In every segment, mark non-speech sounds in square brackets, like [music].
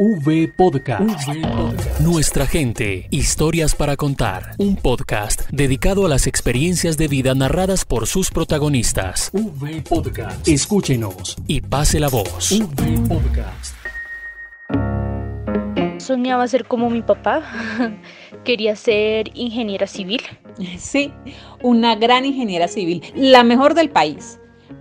V Podcast. Nuestra gente, historias para contar. Un podcast dedicado a las experiencias de vida narradas por sus protagonistas. V Podcast. Escúchenos y pase la voz. V Podcast. Soñaba ser como mi papá. [laughs] Quería ser ingeniera civil. Sí, una gran ingeniera civil, la mejor del país.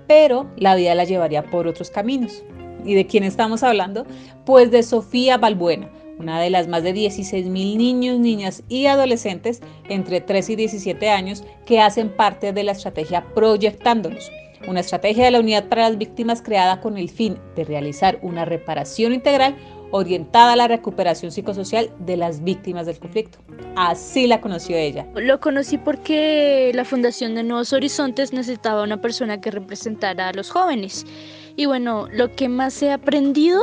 Pero la vida la llevaría por otros caminos. ¿Y de quién estamos hablando? Pues de Sofía Balbuena, una de las más de 16 mil niños, niñas y adolescentes entre 3 y 17 años que hacen parte de la estrategia Proyectándonos, una estrategia de la Unidad para las Víctimas creada con el fin de realizar una reparación integral orientada a la recuperación psicosocial de las víctimas del conflicto. Así la conoció ella. Lo conocí porque la Fundación de Nuevos Horizontes necesitaba una persona que representara a los jóvenes. Y bueno, lo que más he aprendido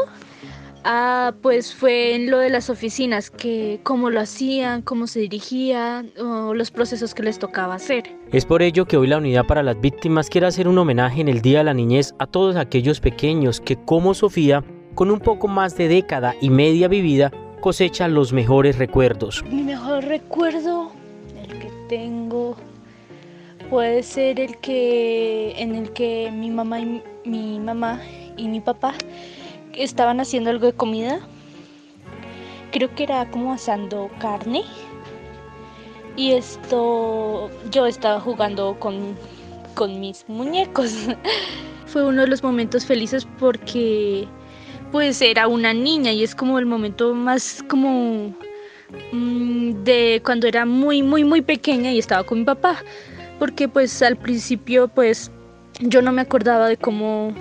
Ah, pues fue en lo de las oficinas, que cómo lo hacían, cómo se dirigían, o los procesos que les tocaba hacer. Es por ello que hoy la Unidad para las Víctimas quiere hacer un homenaje en el Día de la Niñez a todos aquellos pequeños que, como Sofía, con un poco más de década y media vivida, cosechan los mejores recuerdos. Mi mejor recuerdo, el que tengo, puede ser el que en el que mi mamá y mi mamá y mi papá estaban haciendo algo de comida. Creo que era como asando carne. Y esto, yo estaba jugando con, con mis muñecos. [laughs] Fue uno de los momentos felices porque pues era una niña y es como el momento más como mm, de cuando era muy muy muy pequeña y estaba con mi papá porque pues al principio pues yo no me acordaba de cómo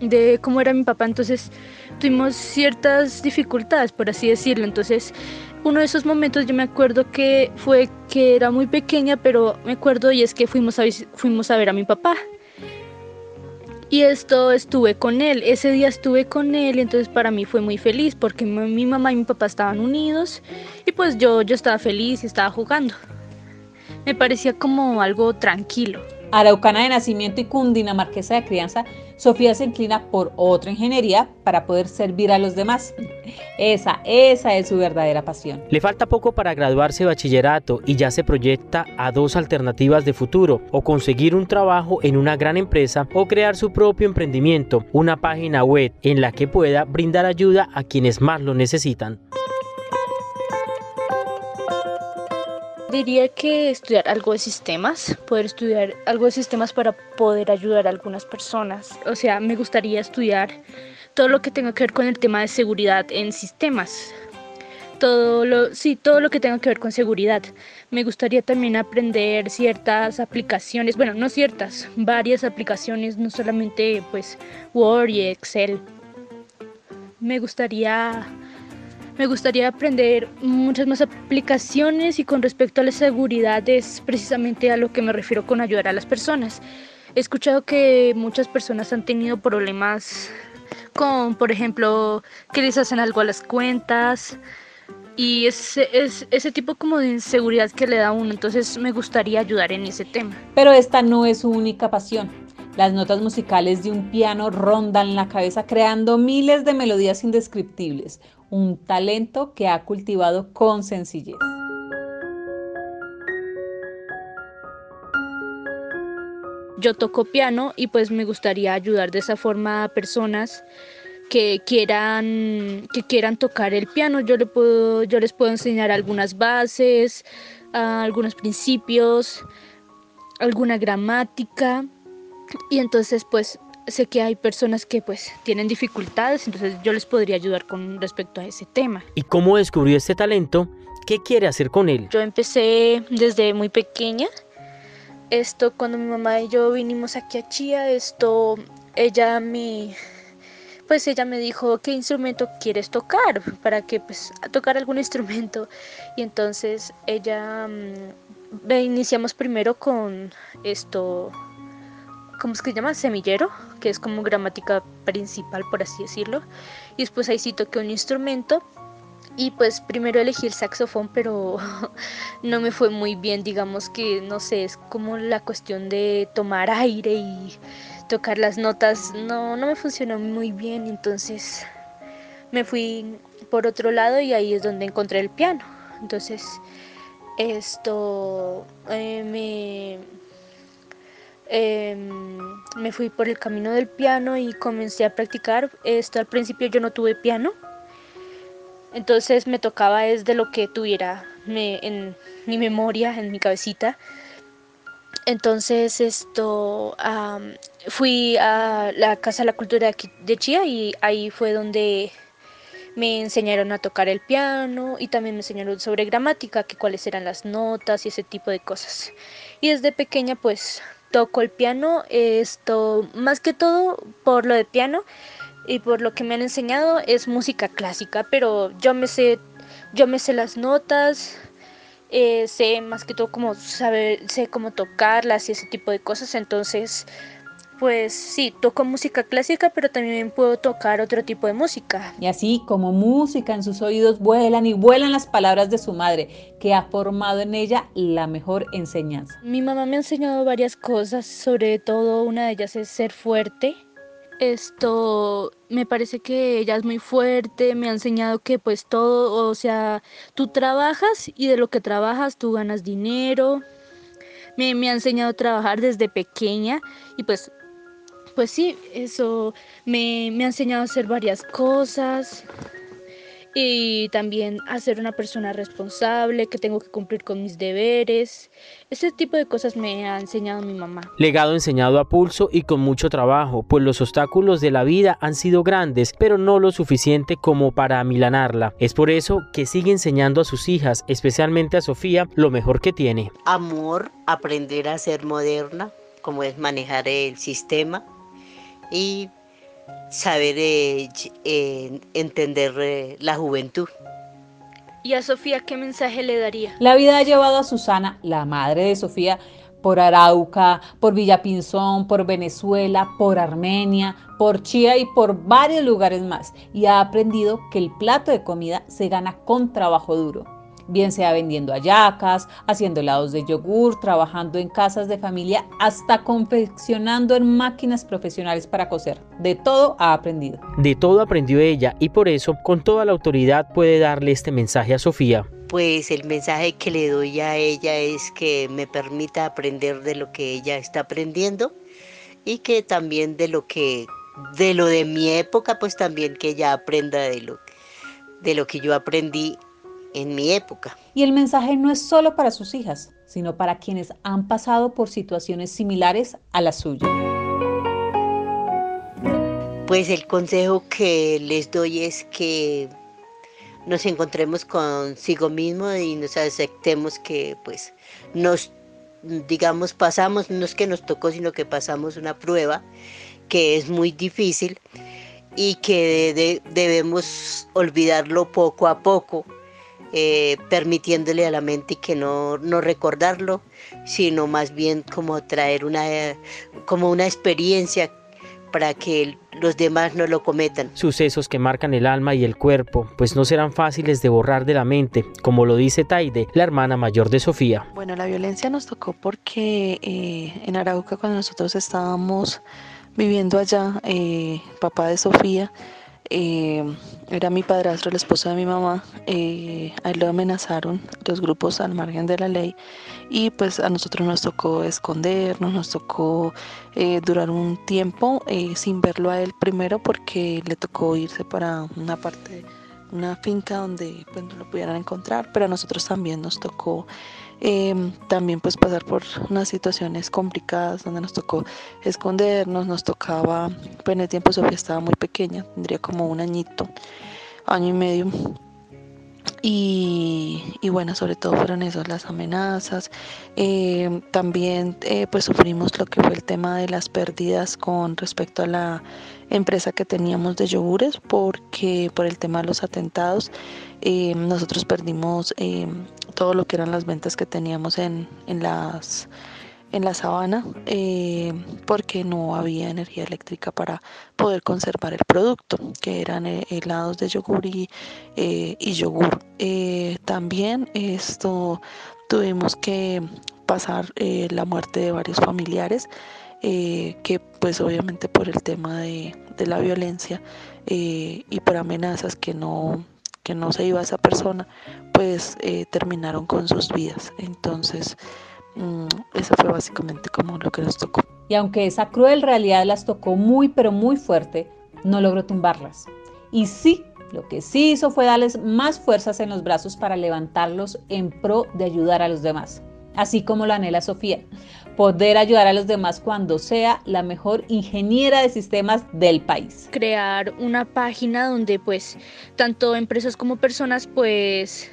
de cómo era mi papá, entonces tuvimos ciertas dificultades, por así decirlo. Entonces, uno de esos momentos yo me acuerdo que fue que era muy pequeña, pero me acuerdo y es que fuimos a, fuimos a ver a mi papá. Y esto estuve con él, ese día estuve con él y entonces para mí fue muy feliz porque mi mamá y mi papá estaban unidos y pues yo, yo estaba feliz y estaba jugando. Me parecía como algo tranquilo. Araucana de nacimiento y cundinamarquesa de crianza, Sofía se inclina por otra ingeniería para poder servir a los demás. Esa, esa es su verdadera pasión. Le falta poco para graduarse de bachillerato y ya se proyecta a dos alternativas de futuro, o conseguir un trabajo en una gran empresa o crear su propio emprendimiento, una página web en la que pueda brindar ayuda a quienes más lo necesitan. Diría que estudiar algo de sistemas, poder estudiar algo de sistemas para poder ayudar a algunas personas. O sea, me gustaría estudiar todo lo que tenga que ver con el tema de seguridad en sistemas. Todo lo, sí, todo lo que tenga que ver con seguridad. Me gustaría también aprender ciertas aplicaciones, bueno, no ciertas, varias aplicaciones, no solamente pues Word y Excel. Me gustaría me gustaría aprender muchas más aplicaciones y con respecto a la seguridad es precisamente a lo que me refiero con ayudar a las personas. He escuchado que muchas personas han tenido problemas con, por ejemplo, que les hacen algo a las cuentas y es, es ese tipo como de inseguridad que le da a uno. Entonces me gustaría ayudar en ese tema. Pero esta no es su única pasión. Las notas musicales de un piano rondan la cabeza creando miles de melodías indescriptibles, un talento que ha cultivado con sencillez. Yo toco piano y pues me gustaría ayudar de esa forma a personas que quieran, que quieran tocar el piano. Yo, le puedo, yo les puedo enseñar algunas bases, algunos principios, alguna gramática. Y entonces pues sé que hay personas que pues tienen dificultades, entonces yo les podría ayudar con respecto a ese tema. ¿Y cómo descubrió este talento? ¿Qué quiere hacer con él? Yo empecé desde muy pequeña. Esto cuando mi mamá y yo vinimos aquí a Chía, esto ella me pues ella me dijo qué instrumento quieres tocar para que pues tocar algún instrumento y entonces ella mm, iniciamos primero con esto ¿cómo es que se llama? Semillero, que es como gramática principal, por así decirlo. Y después ahí sí toqué un instrumento. Y pues primero elegí el saxofón, pero [laughs] no me fue muy bien, digamos que, no sé, es como la cuestión de tomar aire y tocar las notas, no, no me funcionó muy bien, entonces me fui por otro lado y ahí es donde encontré el piano. Entonces, esto eh, me, em, me fui por el camino del piano y comencé a practicar. Esto al principio yo no tuve piano, entonces me tocaba es de lo que tuviera en mi memoria, en mi cabecita. Entonces esto fui a la Casa de la Cultura de Chía y ahí fue donde me enseñaron a tocar el piano y también me enseñaron sobre gramática, que cuáles eran las notas y ese tipo de cosas. Y desde pequeña pues toco el piano, esto más que todo por lo de piano y por lo que me han enseñado es música clásica, pero yo me sé, yo me sé las notas, eh, sé más que todo cómo saber, sé cómo tocarlas y ese tipo de cosas, entonces pues sí, toco música clásica, pero también puedo tocar otro tipo de música. Y así como música en sus oídos vuelan y vuelan las palabras de su madre, que ha formado en ella la mejor enseñanza. Mi mamá me ha enseñado varias cosas, sobre todo una de ellas es ser fuerte, esto me parece que ella es muy fuerte, me ha enseñado que pues todo, o sea, tú trabajas y de lo que trabajas tú ganas dinero. Me, me ha enseñado a trabajar desde pequeña y pues, pues sí, eso me, me ha enseñado a hacer varias cosas y también a ser una persona responsable, que tengo que cumplir con mis deberes. Ese tipo de cosas me ha enseñado mi mamá. Legado enseñado a pulso y con mucho trabajo, pues los obstáculos de la vida han sido grandes, pero no lo suficiente como para amilanarla. Es por eso que sigue enseñando a sus hijas, especialmente a Sofía, lo mejor que tiene. Amor, aprender a ser moderna, como es manejar el sistema y saber eh, eh, entender eh, la juventud. ¿Y a Sofía qué mensaje le daría? La vida ha llevado a Susana, la madre de Sofía, por Arauca, por Villapinzón, por Venezuela, por Armenia, por Chía y por varios lugares más. Y ha aprendido que el plato de comida se gana con trabajo duro bien sea vendiendo ayacas, haciendo helados de yogur, trabajando en casas de familia, hasta confeccionando en máquinas profesionales para coser. De todo ha aprendido. De todo aprendió ella y por eso con toda la autoridad puede darle este mensaje a Sofía. Pues el mensaje que le doy a ella es que me permita aprender de lo que ella está aprendiendo y que también de lo que de lo de mi época pues también que ella aprenda de lo de lo que yo aprendí en mi época. Y el mensaje no es solo para sus hijas, sino para quienes han pasado por situaciones similares a la suya. Pues el consejo que les doy es que nos encontremos consigo mismo y nos aceptemos que pues nos digamos pasamos, no es que nos tocó, sino que pasamos una prueba que es muy difícil y que debemos olvidarlo poco a poco eh, permitiéndole a la mente que no, no recordarlo, sino más bien como traer una, como una experiencia para que los demás no lo cometan. Sucesos que marcan el alma y el cuerpo, pues no serán fáciles de borrar de la mente, como lo dice Taide, la hermana mayor de Sofía. Bueno, la violencia nos tocó porque eh, en Arauca cuando nosotros estábamos viviendo allá, eh, papá de Sofía, eh, era mi padrastro, el esposo de mi mamá, eh, a él lo amenazaron los grupos al margen de la ley y pues a nosotros nos tocó escondernos, nos tocó eh, durar un tiempo sin verlo a él primero porque le tocó irse para una parte, una finca donde pues, no lo pudieran encontrar, pero a nosotros también nos tocó Em, también pues pasar por unas situaciones complicadas donde nos tocó escondernos, nos tocaba, pues en el tiempo Sofía estaba muy pequeña, tendría como un añito, año y medio. Y, bueno, sobre todo fueron esas las amenazas. Em, también eh, pues sufrimos lo que fue el tema de las pérdidas con respecto a la empresa que teníamos de yogures porque por el tema de los atentados em, nosotros perdimos todo lo que eran las ventas que teníamos en, en las en la sabana eh, porque no había energía eléctrica para poder conservar el producto, que eran eh, helados de yogur y, eh, yogur. también esto tuvimos que pasar la muerte de varios familiares que pues obviamente por el tema de, la violencia y por amenazas que no, que no se iba esa persona, pues terminaron con sus vidas. Entonces, eso fue básicamente como lo que nos tocó. Y aunque esa cruel realidad las tocó muy, pero muy fuerte, no logró tumbarlas. Y sí, lo que sí hizo fue darles más fuerzas en los brazos para levantarlos en pro de ayudar a los demás, así como lo anhela Sofía, poder ayudar a los demás cuando sea la mejor ingeniera de sistemas del país. Crear una página donde pues tanto empresas como personas pues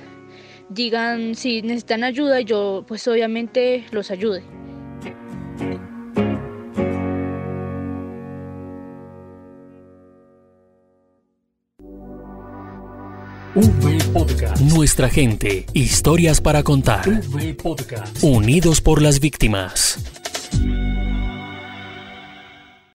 digan si necesitan ayuda, yo pues obviamente los ayude. Podcast. Nuestra gente. Historias para contar. Podcast. Unidos por las víctimas.